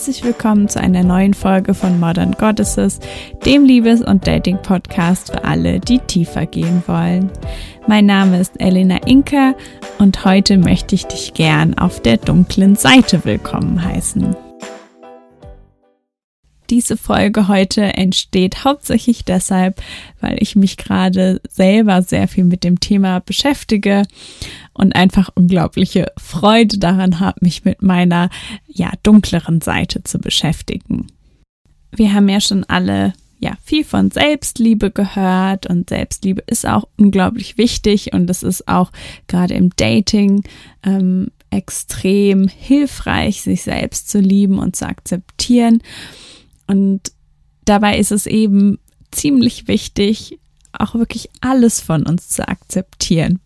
Herzlich willkommen zu einer neuen Folge von Modern Goddesses, dem Liebes- und Dating-Podcast für alle, die tiefer gehen wollen. Mein Name ist Elena Inka und heute möchte ich dich gern auf der dunklen Seite willkommen heißen. Diese Folge heute entsteht hauptsächlich deshalb, weil ich mich gerade selber sehr viel mit dem Thema beschäftige und einfach unglaubliche Freude daran habe, mich mit meiner ja dunkleren Seite zu beschäftigen. Wir haben ja schon alle ja viel von Selbstliebe gehört und Selbstliebe ist auch unglaublich wichtig und es ist auch gerade im Dating ähm, extrem hilfreich, sich selbst zu lieben und zu akzeptieren. Und dabei ist es eben ziemlich wichtig, auch wirklich alles von uns zu akzeptieren.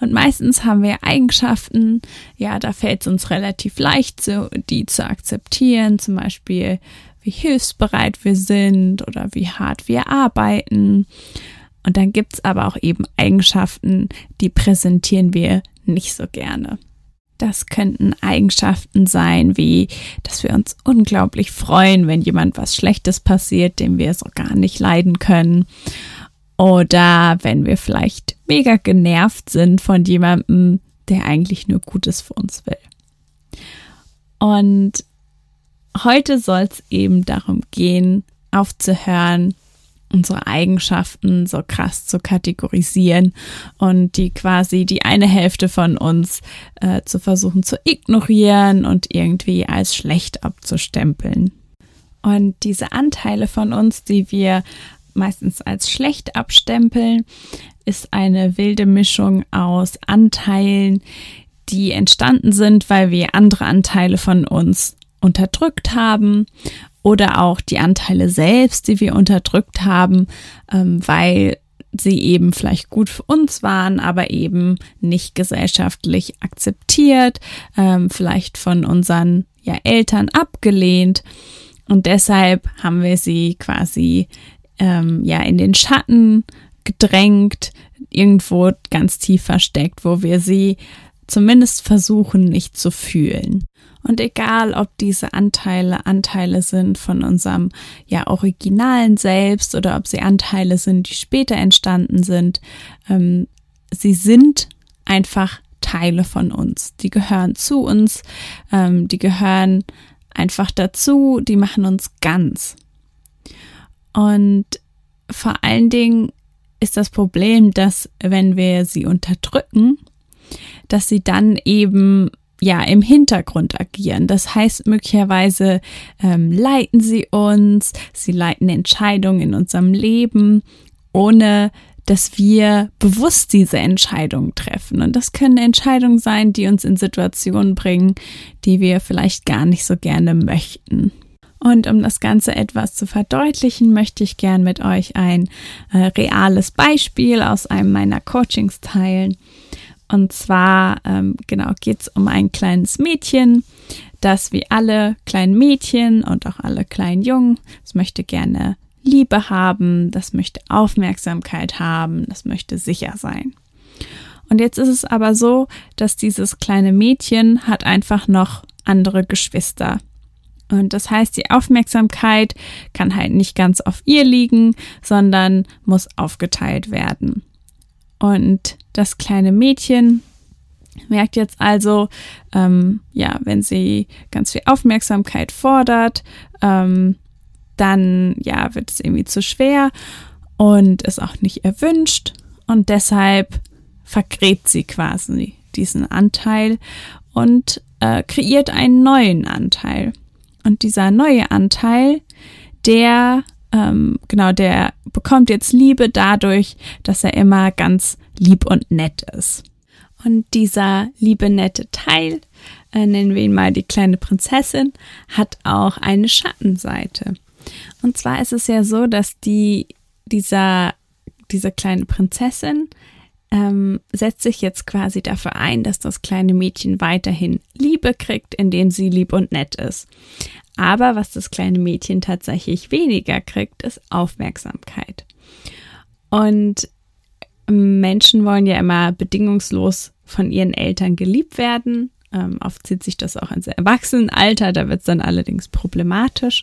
Und meistens haben wir Eigenschaften, ja, da fällt es uns relativ leicht, so, die zu akzeptieren, zum Beispiel, wie hilfsbereit wir sind oder wie hart wir arbeiten. Und dann gibt es aber auch eben Eigenschaften, die präsentieren wir nicht so gerne. Das könnten Eigenschaften sein, wie, dass wir uns unglaublich freuen, wenn jemand was Schlechtes passiert, dem wir so gar nicht leiden können. Oder wenn wir vielleicht mega genervt sind von jemandem, der eigentlich nur Gutes für uns will. Und heute soll es eben darum gehen, aufzuhören, unsere Eigenschaften so krass zu kategorisieren und die quasi die eine Hälfte von uns äh, zu versuchen zu ignorieren und irgendwie als schlecht abzustempeln. Und diese Anteile von uns, die wir meistens als schlecht abstempeln, ist eine wilde Mischung aus Anteilen, die entstanden sind, weil wir andere Anteile von uns unterdrückt haben oder auch die Anteile selbst, die wir unterdrückt haben, ähm, weil sie eben vielleicht gut für uns waren, aber eben nicht gesellschaftlich akzeptiert, ähm, vielleicht von unseren ja, Eltern abgelehnt. Und deshalb haben wir sie quasi ähm, ja in den Schatten gedrängt, irgendwo ganz tief versteckt, wo wir sie zumindest versuchen nicht zu fühlen. Und egal, ob diese Anteile Anteile sind von unserem ja originalen Selbst oder ob sie Anteile sind, die später entstanden sind, ähm, sie sind einfach Teile von uns. Die gehören zu uns, ähm, die gehören einfach dazu, die machen uns ganz. Und vor allen Dingen ist das Problem, dass wenn wir sie unterdrücken, dass sie dann eben ja im Hintergrund agieren. Das heißt, möglicherweise ähm, leiten sie uns, sie leiten Entscheidungen in unserem Leben, ohne dass wir bewusst diese Entscheidungen treffen. Und das können Entscheidungen sein, die uns in Situationen bringen, die wir vielleicht gar nicht so gerne möchten. Und um das Ganze etwas zu verdeutlichen, möchte ich gern mit euch ein äh, reales Beispiel aus einem meiner Coachings teilen. Und zwar, ähm, genau, geht es um ein kleines Mädchen, das wie alle kleinen Mädchen und auch alle kleinen Jungen, das möchte gerne Liebe haben, das möchte Aufmerksamkeit haben, das möchte sicher sein. Und jetzt ist es aber so, dass dieses kleine Mädchen hat einfach noch andere Geschwister. Und das heißt, die Aufmerksamkeit kann halt nicht ganz auf ihr liegen, sondern muss aufgeteilt werden. Und das kleine Mädchen merkt jetzt also, ähm, ja, wenn sie ganz viel Aufmerksamkeit fordert, ähm, dann ja, wird es irgendwie zu schwer und ist auch nicht erwünscht. Und deshalb vergräbt sie quasi diesen Anteil und äh, kreiert einen neuen Anteil. Und dieser neue Anteil, der ähm, genau, der bekommt jetzt Liebe dadurch, dass er immer ganz lieb und nett ist. Und dieser liebe, nette Teil, äh, nennen wir ihn mal die kleine Prinzessin, hat auch eine Schattenseite. Und zwar ist es ja so, dass die, dieser, diese kleine Prinzessin ähm, setzt sich jetzt quasi dafür ein, dass das kleine Mädchen weiterhin Liebe kriegt, indem sie lieb und nett ist. Aber was das kleine Mädchen tatsächlich weniger kriegt, ist Aufmerksamkeit. Und Menschen wollen ja immer bedingungslos von ihren Eltern geliebt werden. Ähm, oft zieht sich das auch ins Erwachsenenalter, da wird es dann allerdings problematisch.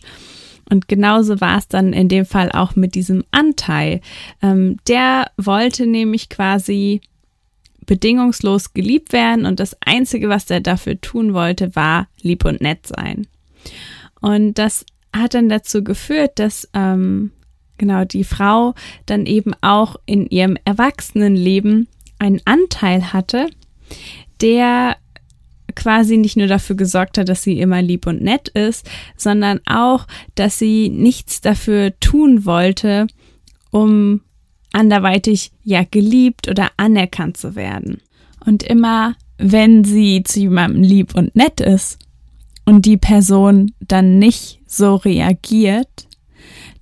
Und genauso war es dann in dem Fall auch mit diesem Anteil. Ähm, der wollte nämlich quasi bedingungslos geliebt werden und das Einzige, was er dafür tun wollte, war lieb und nett sein. Und das hat dann dazu geführt, dass ähm, genau die Frau dann eben auch in ihrem Erwachsenenleben einen Anteil hatte, der quasi nicht nur dafür gesorgt hat, dass sie immer lieb und nett ist, sondern auch, dass sie nichts dafür tun wollte, um anderweitig ja geliebt oder anerkannt zu werden. Und immer wenn sie zu jemandem lieb und nett ist und die Person dann nicht so reagiert,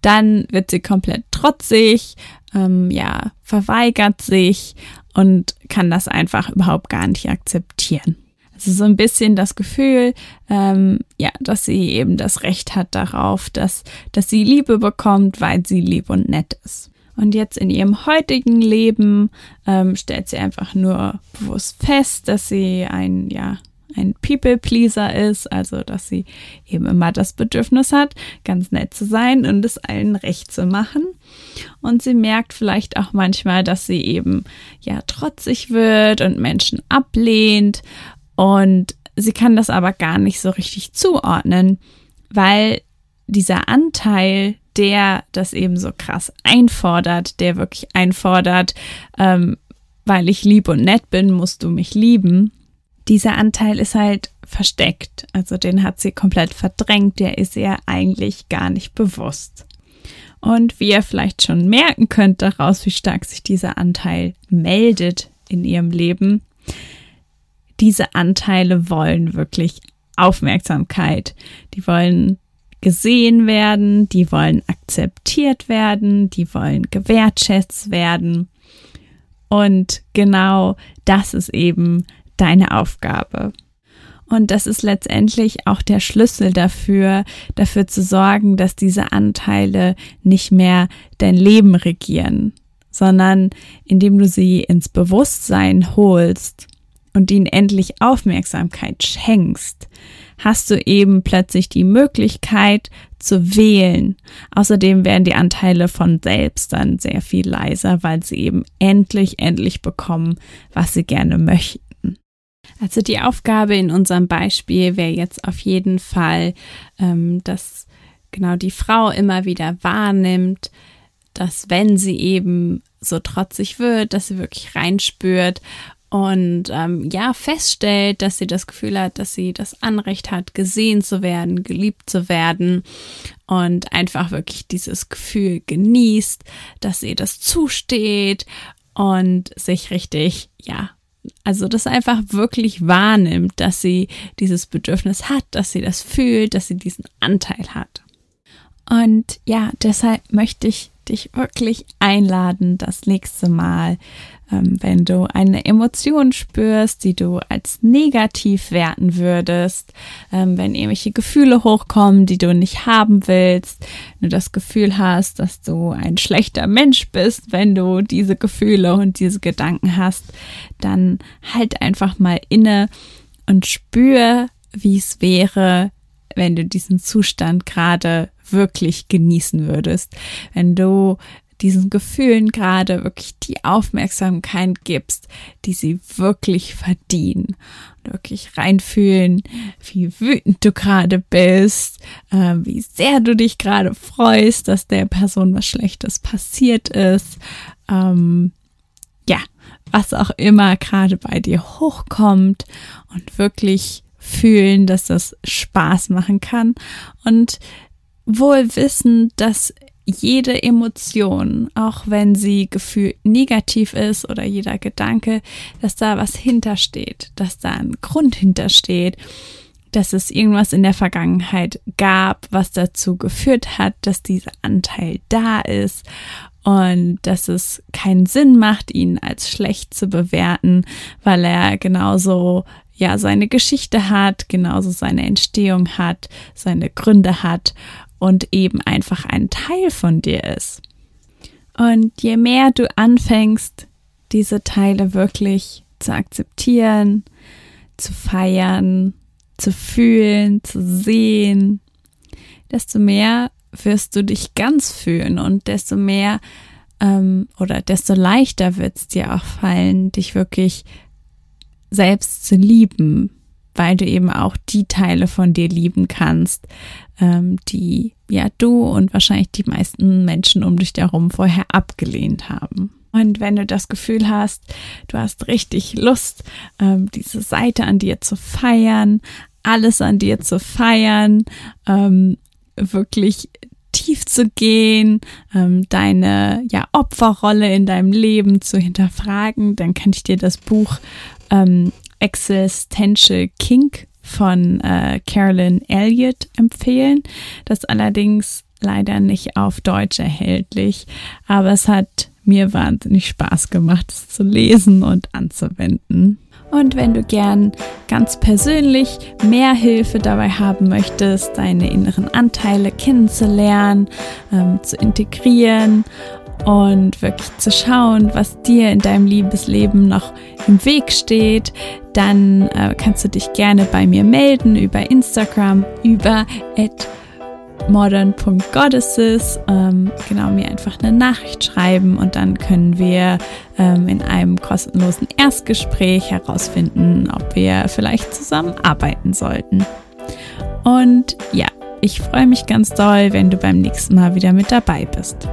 dann wird sie komplett trotzig, ähm, ja, verweigert sich und kann das einfach überhaupt gar nicht akzeptieren. Also so ein bisschen das Gefühl, ähm, ja, dass sie eben das Recht hat darauf, dass, dass sie Liebe bekommt, weil sie lieb und nett ist. Und jetzt in ihrem heutigen Leben ähm, stellt sie einfach nur bewusst fest, dass sie ein, ja, ein People-Pleaser ist, also dass sie eben immer das Bedürfnis hat, ganz nett zu sein und es allen recht zu machen. Und sie merkt vielleicht auch manchmal, dass sie eben ja trotzig wird und Menschen ablehnt und sie kann das aber gar nicht so richtig zuordnen, weil dieser Anteil, der das eben so krass einfordert, der wirklich einfordert, ähm, weil ich lieb und nett bin, musst du mich lieben, dieser Anteil ist halt versteckt. Also den hat sie komplett verdrängt, der ist ihr eigentlich gar nicht bewusst. Und wie ihr vielleicht schon merken könnt daraus, wie stark sich dieser Anteil meldet in ihrem Leben, diese Anteile wollen wirklich Aufmerksamkeit. Die wollen gesehen werden, die wollen akzeptiert werden, die wollen gewertschätzt werden. Und genau das ist eben deine Aufgabe. Und das ist letztendlich auch der Schlüssel dafür, dafür zu sorgen, dass diese Anteile nicht mehr dein Leben regieren, sondern indem du sie ins Bewusstsein holst und ihnen endlich Aufmerksamkeit schenkst, hast du eben plötzlich die Möglichkeit zu wählen. Außerdem werden die Anteile von selbst dann sehr viel leiser, weil sie eben endlich, endlich bekommen, was sie gerne möchten. Also die Aufgabe in unserem Beispiel wäre jetzt auf jeden Fall, ähm, dass genau die Frau immer wieder wahrnimmt, dass wenn sie eben so trotzig wird, dass sie wirklich reinspürt und ähm, ja feststellt, dass sie das Gefühl hat, dass sie das Anrecht hat, gesehen zu werden, geliebt zu werden und einfach wirklich dieses Gefühl genießt, dass ihr das zusteht und sich richtig ja also das einfach wirklich wahrnimmt, dass sie dieses Bedürfnis hat, dass sie das fühlt, dass sie diesen Anteil hat. Und ja, deshalb möchte ich dich wirklich einladen, das nächste Mal wenn du eine Emotion spürst, die du als negativ werten würdest, ähm, wenn irgendwelche Gefühle hochkommen, die du nicht haben willst, wenn du das Gefühl hast, dass du ein schlechter Mensch bist, wenn du diese Gefühle und diese Gedanken hast, dann halt einfach mal inne und spür, wie es wäre, wenn du diesen Zustand gerade wirklich genießen würdest, wenn du diesen Gefühlen gerade wirklich die Aufmerksamkeit gibst, die sie wirklich verdienen. Und wirklich reinfühlen, wie wütend du gerade bist, äh, wie sehr du dich gerade freust, dass der Person was Schlechtes passiert ist. Ähm, ja, was auch immer gerade bei dir hochkommt und wirklich fühlen, dass das Spaß machen kann und wohl wissen, dass jede Emotion, auch wenn sie gefühlt negativ ist oder jeder Gedanke, dass da was hintersteht, dass da ein Grund hintersteht, dass es irgendwas in der Vergangenheit gab, was dazu geführt hat, dass dieser Anteil da ist und dass es keinen Sinn macht, ihn als schlecht zu bewerten, weil er genauso ja seine Geschichte hat, genauso seine Entstehung hat, seine Gründe hat und eben einfach ein Teil von dir ist. Und je mehr du anfängst, diese Teile wirklich zu akzeptieren, zu feiern, zu fühlen, zu sehen, desto mehr wirst du dich ganz fühlen und desto mehr ähm, oder desto leichter wird es dir auch fallen, dich wirklich selbst zu lieben, weil du eben auch die Teile von dir lieben kannst, ähm, die ja du und wahrscheinlich die meisten Menschen um dich herum vorher abgelehnt haben. Und wenn du das Gefühl hast, du hast richtig Lust, ähm, diese Seite an dir zu feiern, alles an dir zu feiern, ähm, wirklich tief zu gehen, ähm, deine ja Opferrolle in deinem Leben zu hinterfragen, dann kann ich dir das Buch ähm, Existential Kink von äh, Carolyn Elliott empfehlen. Das allerdings leider nicht auf Deutsch erhältlich, aber es hat mir wahnsinnig Spaß gemacht, es zu lesen und anzuwenden. Und wenn du gern ganz persönlich mehr Hilfe dabei haben möchtest, deine inneren Anteile kennenzulernen, ähm, zu integrieren und wirklich zu schauen, was dir in deinem Liebesleben noch im Weg steht, dann äh, kannst du dich gerne bei mir melden über Instagram, über modern.goddesses, ähm, genau mir einfach eine Nachricht schreiben und dann können wir ähm, in einem kostenlosen Erstgespräch herausfinden, ob wir vielleicht zusammenarbeiten sollten. Und ja, ich freue mich ganz doll, wenn du beim nächsten Mal wieder mit dabei bist.